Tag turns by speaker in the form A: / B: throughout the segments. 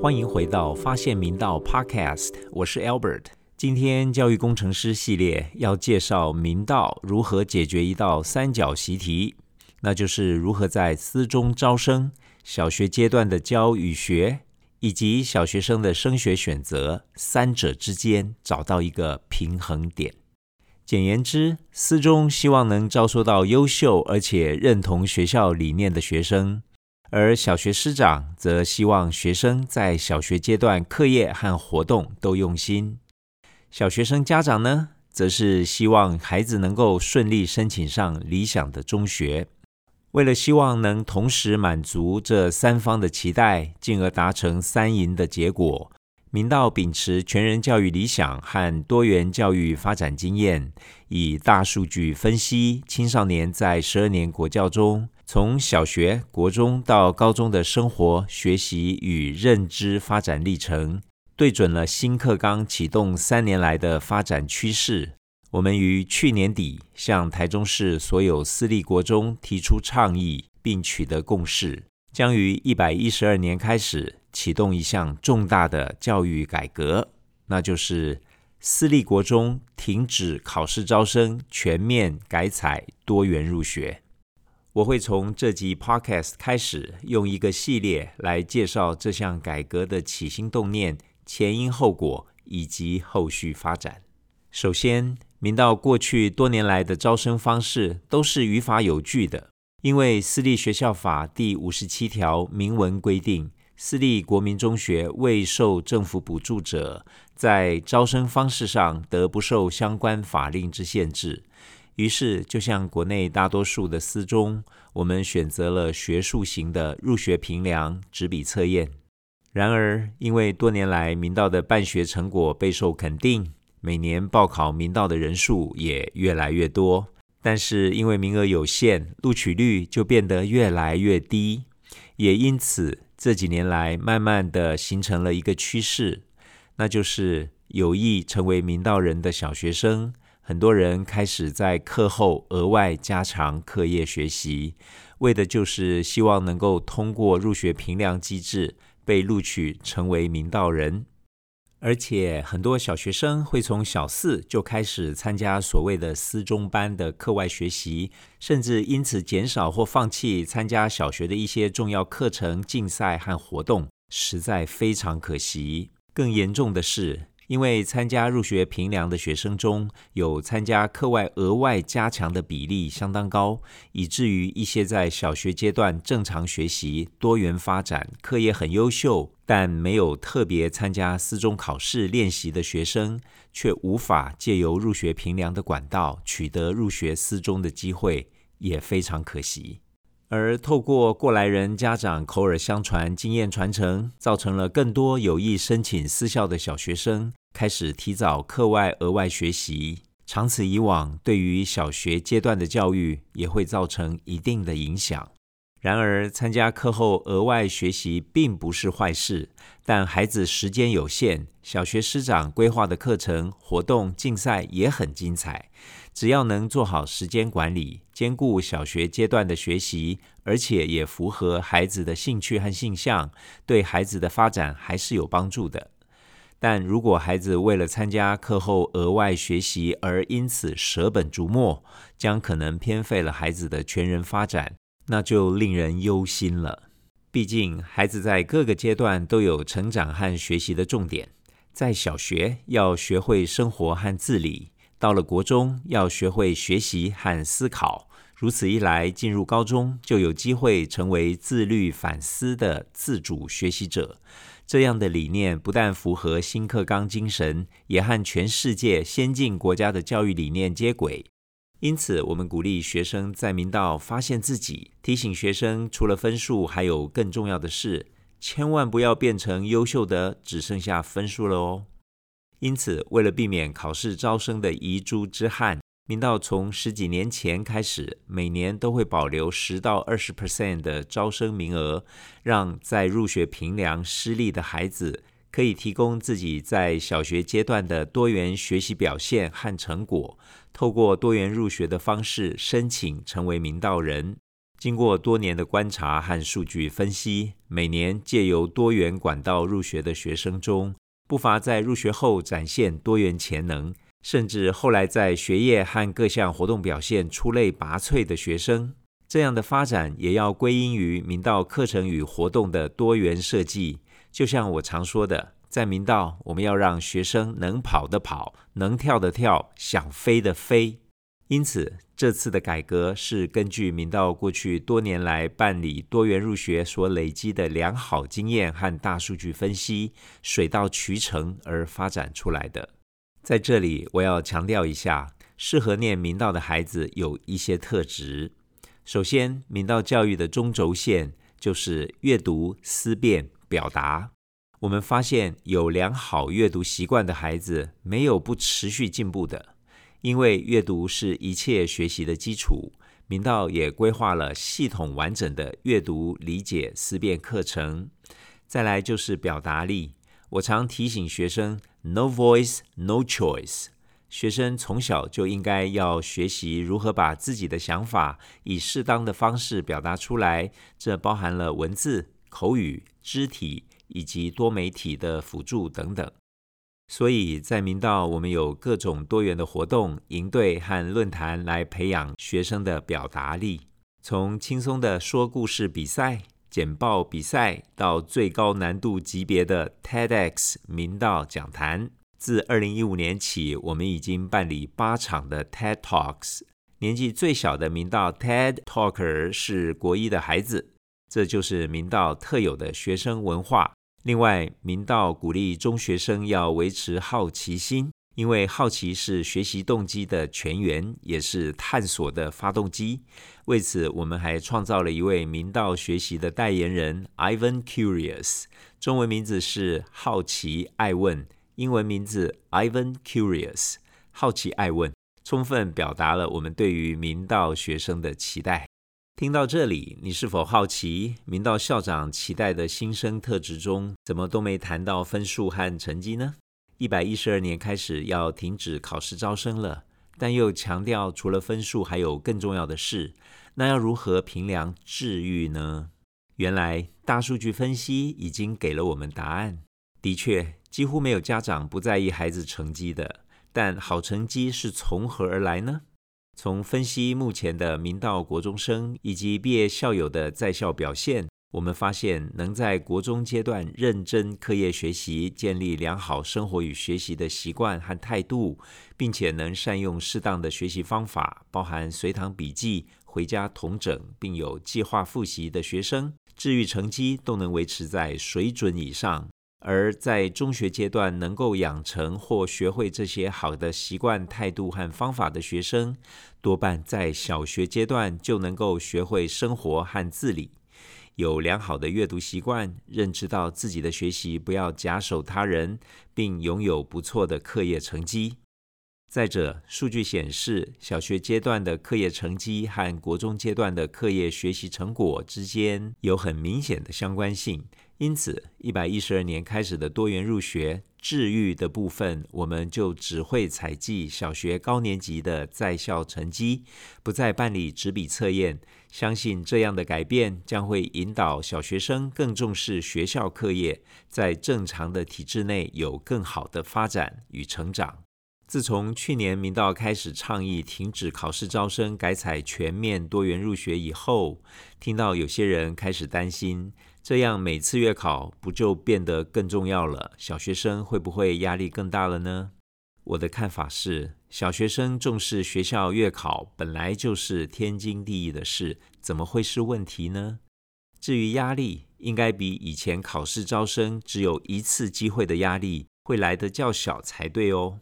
A: 欢迎回到发现明道 Podcast，我是 Albert。今天教育工程师系列要介绍明道如何解决一道三角习题，那就是如何在私中招生、小学阶段的教与学，以及小学生的升学选择三者之间找到一个平衡点。简言之，私中希望能招收到优秀而且认同学校理念的学生。而小学师长则希望学生在小学阶段课业和活动都用心。小学生家长呢，则是希望孩子能够顺利申请上理想的中学。为了希望能同时满足这三方的期待，进而达成三赢的结果，明道秉持全人教育理想和多元教育发展经验，以大数据分析青少年在十二年国教中。从小学、国中到高中的生活、学习与认知发展历程，对准了新课纲启动三年来的发展趋势。我们于去年底向台中市所有私立国中提出倡议，并取得共识，将于一百一十二年开始启动一项重大的教育改革，那就是私立国中停止考试招生，全面改采多元入学。我会从这集 Podcast 开始，用一个系列来介绍这项改革的起心动念、前因后果以及后续发展。首先，明道过去多年来的招生方式都是语法有据的，因为《私立学校法》第五十七条明文规定，私立国民中学未受政府补助者，在招生方式上得不受相关法令之限制。于是，就像国内大多数的私中，我们选择了学术型的入学评量纸笔测验。然而，因为多年来明道的办学成果备受肯定，每年报考明道的人数也越来越多。但是，因为名额有限，录取率就变得越来越低。也因此，这几年来慢慢的形成了一个趋势，那就是有意成为明道人的小学生。很多人开始在课后额外加长课业学习，为的就是希望能够通过入学评量机制被录取成为明道人。而且，很多小学生会从小四就开始参加所谓的私中班的课外学习，甚至因此减少或放弃参加小学的一些重要课程、竞赛和活动，实在非常可惜。更严重的是。因为参加入学评量的学生中有参加课外额外加强的比例相当高，以至于一些在小学阶段正常学习、多元发展、课业很优秀，但没有特别参加四中考试练习的学生，却无法借由入学评量的管道取得入学四中的机会，也非常可惜。而透过过来人家长口耳相传、经验传承，造成了更多有意申请私校的小学生开始提早课外额外学习。长此以往，对于小学阶段的教育也会造成一定的影响。然而，参加课后额外学习并不是坏事，但孩子时间有限，小学师长规划的课程、活动、竞赛也很精彩。只要能做好时间管理，兼顾小学阶段的学习，而且也符合孩子的兴趣和性向，对孩子的发展还是有帮助的。但如果孩子为了参加课后额外学习而因此舍本逐末，将可能偏废了孩子的全人发展，那就令人忧心了。毕竟，孩子在各个阶段都有成长和学习的重点，在小学要学会生活和自理。到了国中，要学会学习和思考。如此一来，进入高中就有机会成为自律反思的自主学习者。这样的理念不但符合新课纲精神，也和全世界先进国家的教育理念接轨。因此，我们鼓励学生在明道发现自己，提醒学生，除了分数，还有更重要的事，千万不要变成优秀的只剩下分数了哦。因此，为了避免考试招生的遗珠之憾，明道从十几年前开始，每年都会保留十到二十 percent 的招生名额，让在入学评量失利的孩子可以提供自己在小学阶段的多元学习表现和成果，透过多元入学的方式申请成为明道人。经过多年的观察和数据分析，每年借由多元管道入学的学生中，不乏在入学后展现多元潜能，甚至后来在学业和各项活动表现出类拔萃的学生。这样的发展也要归因于明道课程与活动的多元设计。就像我常说的，在明道，我们要让学生能跑的跑，能跳的跳，想飞的飞。因此，这次的改革是根据明道过去多年来办理多元入学所累积的良好经验和大数据分析，水到渠成而发展出来的。在这里，我要强调一下，适合念明道的孩子有一些特质。首先，明道教育的中轴线就是阅读、思辨、表达。我们发现，有良好阅读习惯的孩子，没有不持续进步的。因为阅读是一切学习的基础，明道也规划了系统完整的阅读理解思辨课程。再来就是表达力，我常提醒学生：No voice, no choice。学生从小就应该要学习如何把自己的想法以适当的方式表达出来，这包含了文字、口语、肢体以及多媒体的辅助等等。所以在明道，我们有各种多元的活动、营队和论坛来培养学生的表达力。从轻松的说故事比赛、简报比赛，到最高难度级别的 TEDx 明道讲坛。自二零一五年起，我们已经办理八场的 TED Talks。年纪最小的明道 TED Talker 是国一的孩子，这就是明道特有的学生文化。另外，明道鼓励中学生要维持好奇心，因为好奇是学习动机的泉源，也是探索的发动机。为此，我们还创造了一位明道学习的代言人 Ivan Curious，中文名字是好奇爱问，英文名字 Ivan Curious，好奇爱问，充分表达了我们对于明道学生的期待。听到这里，你是否好奇明道校长期待的新生特质中，怎么都没谈到分数和成绩呢？一百一十二年开始要停止考试招生了，但又强调除了分数还有更重要的事，那要如何评量治愈呢？原来大数据分析已经给了我们答案。的确，几乎没有家长不在意孩子成绩的，但好成绩是从何而来呢？从分析目前的明道国中生以及毕业校友的在校表现，我们发现能在国中阶段认真课业学习，建立良好生活与学习的习惯和态度，并且能善用适当的学习方法，包含随堂笔记、回家统整，并有计划复习的学生，治愈成绩都能维持在水准以上。而在中学阶段能够养成或学会这些好的习惯、态度和方法的学生，多半在小学阶段就能够学会生活和自理，有良好的阅读习惯，认知到自己的学习不要假手他人，并拥有不错的课业成绩。再者，数据显示，小学阶段的课业成绩和国中阶段的课业学习成果之间有很明显的相关性。因此，一百一十二年开始的多元入学治愈的部分，我们就只会采集小学高年级的在校成绩，不再办理纸笔测验。相信这样的改变将会引导小学生更重视学校课业，在正常的体制内有更好的发展与成长。自从去年明道开始倡议停止考试招生，改采全面多元入学以后，听到有些人开始担心。这样每次月考不就变得更重要了？小学生会不会压力更大了呢？我的看法是，小学生重视学校月考本来就是天经地义的事，怎么会是问题呢？至于压力，应该比以前考试招生只有一次机会的压力会来得较小才对哦。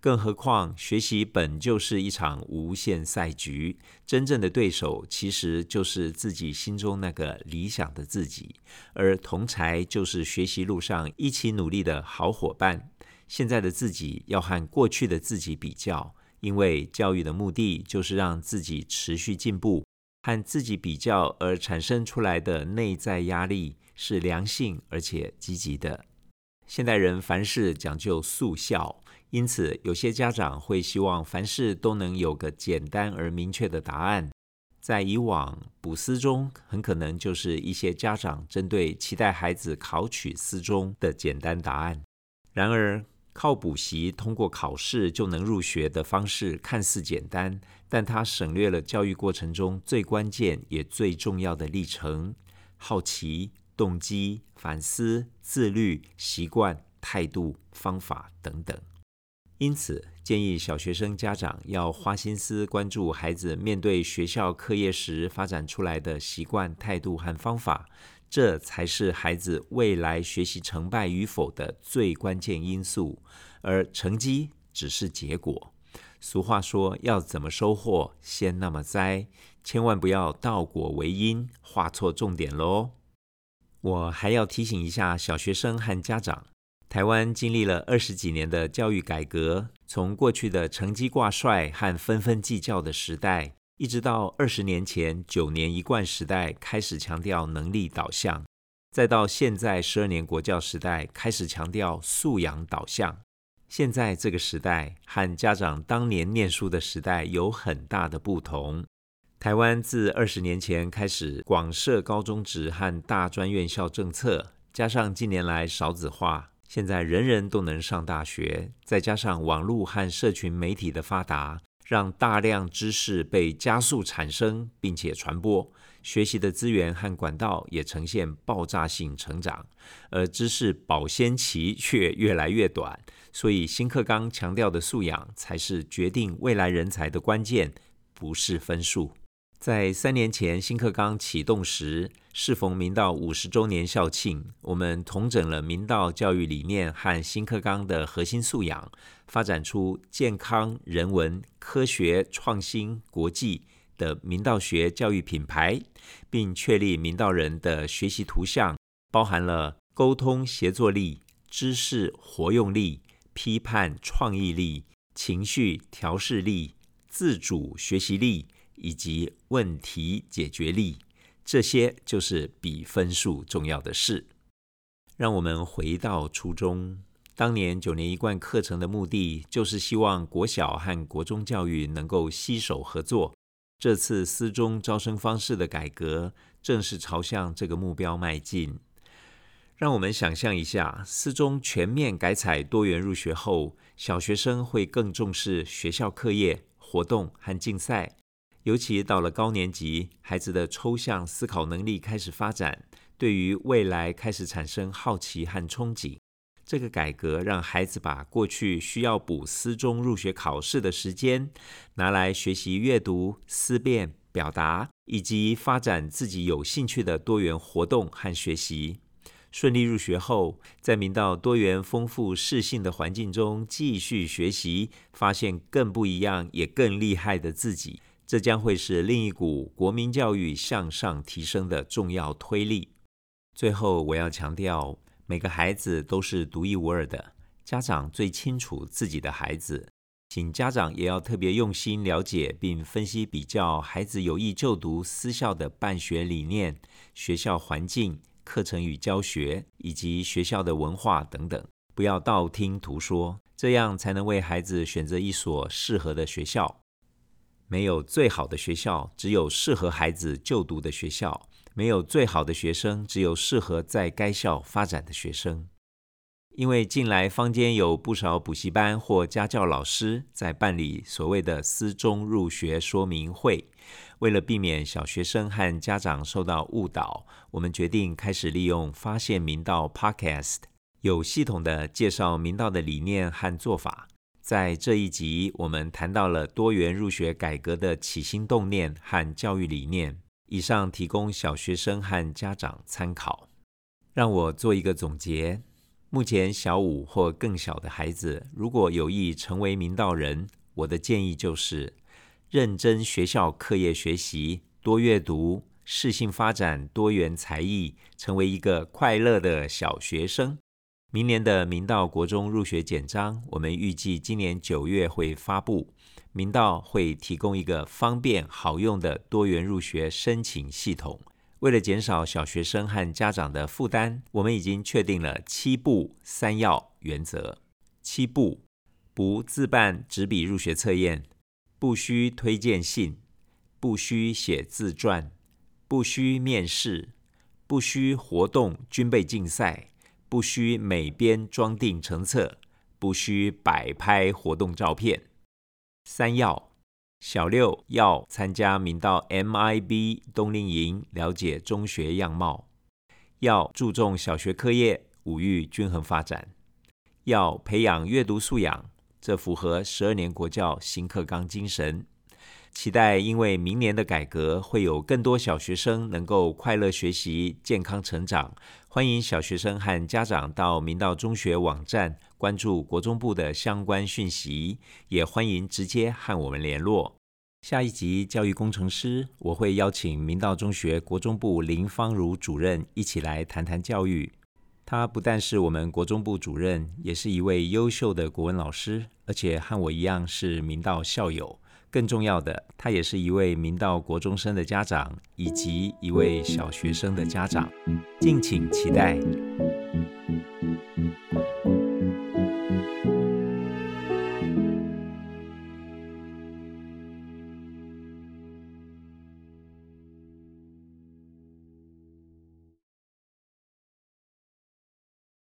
A: 更何况，学习本就是一场无限赛局，真正的对手其实就是自己心中那个理想的自己，而同才就是学习路上一起努力的好伙伴。现在的自己要和过去的自己比较，因为教育的目的就是让自己持续进步，和自己比较而产生出来的内在压力是良性而且积极的。现代人凡事讲究速效，因此有些家长会希望凡事都能有个简单而明确的答案。在以往补思中，很可能就是一些家长针对期待孩子考取思中的简单答案。然而，靠补习通过考试就能入学的方式看似简单，但它省略了教育过程中最关键也最重要的历程：好奇、动机、反思、自律、习惯、态度、方法等等。因此，建议小学生家长要花心思关注孩子面对学校课业时发展出来的习惯、态度和方法，这才是孩子未来学习成败与否的最关键因素，而成绩只是结果。俗话说：“要怎么收获，先那么栽。”千万不要倒果为因，画错重点喽。我还要提醒一下小学生和家长。台湾经历了二十几年的教育改革，从过去的成绩挂帅和纷纷计较的时代，一直到二十年前九年一贯时代开始强调能力导向，再到现在十二年国教时代开始强调素养导向。现在这个时代和家长当年念书的时代有很大的不同。台湾自二十年前开始广设高中职和大专院校政策，加上近年来少子化。现在人人都能上大学，再加上网络和社群媒体的发达，让大量知识被加速产生并且传播，学习的资源和管道也呈现爆炸性成长，而知识保鲜期却越来越短。所以新课纲强调的素养，才是决定未来人才的关键，不是分数。在三年前新课纲启动时，适逢明道五十周年校庆，我们统整了明道教育理念和新课纲的核心素养，发展出健康、人文、科学、创新、国际的明道学教育品牌，并确立明道人的学习图像，包含了沟通协作力、知识活用力、批判创意力、情绪调试力、自主学习力。以及问题解决力，这些就是比分数重要的事。让我们回到初中，当年九年一贯课程的目的，就是希望国小和国中教育能够携手合作。这次私中招生方式的改革，正是朝向这个目标迈进。让我们想象一下，私中全面改采多元入学后，小学生会更重视学校课业、活动和竞赛。尤其到了高年级，孩子的抽象思考能力开始发展，对于未来开始产生好奇和憧憬。这个改革让孩子把过去需要补思中入学考试的时间，拿来学习阅读、思辨、表达，以及发展自己有兴趣的多元活动和学习。顺利入学后，在明道多元丰富适性的环境中继续学习，发现更不一样也更厉害的自己。这将会是另一股国民教育向上提升的重要推力。最后，我要强调，每个孩子都是独一无二的，家长最清楚自己的孩子，请家长也要特别用心了解并分析比较孩子有意就读私校的办学理念、学校环境、课程与教学以及学校的文化等等，不要道听途说，这样才能为孩子选择一所适合的学校。没有最好的学校，只有适合孩子就读的学校；没有最好的学生，只有适合在该校发展的学生。因为近来坊间有不少补习班或家教老师在办理所谓的私中入学说明会，为了避免小学生和家长受到误导，我们决定开始利用发现明道 Podcast，有系统的介绍明道的理念和做法。在这一集，我们谈到了多元入学改革的起心动念和教育理念。以上提供小学生和家长参考。让我做一个总结：目前小五或更小的孩子，如果有意成为明道人，我的建议就是认真学校课业学习，多阅读，适性发展多元才艺，成为一个快乐的小学生。明年的明道国中入学简章，我们预计今年九月会发布。明道会提供一个方便好用的多元入学申请系统，为了减少小学生和家长的负担，我们已经确定了七不三要原则。七不：不自办纸笔入学测验，不需推荐信，不需写自传，不需面试，不需活动军备竞赛，不需每编装订成册，不需摆拍活动照片。三要。小六要参加明道 MIB 冬令营，了解中学样貌；要注重小学课业，五育均衡发展；要培养阅读素养，这符合十二年国教新课纲精神。期待因为明年的改革，会有更多小学生能够快乐学习、健康成长。欢迎小学生和家长到明道中学网站关注国中部的相关讯息，也欢迎直接和我们联络。下一集教育工程师，我会邀请明道中学国中部林芳如主任一起来谈谈教育。他不但是我们国中部主任，也是一位优秀的国文老师，而且和我一样是明道校友。更重要的，他也是一位明道国中生的家长，以及一位小学生的家长。敬请期待。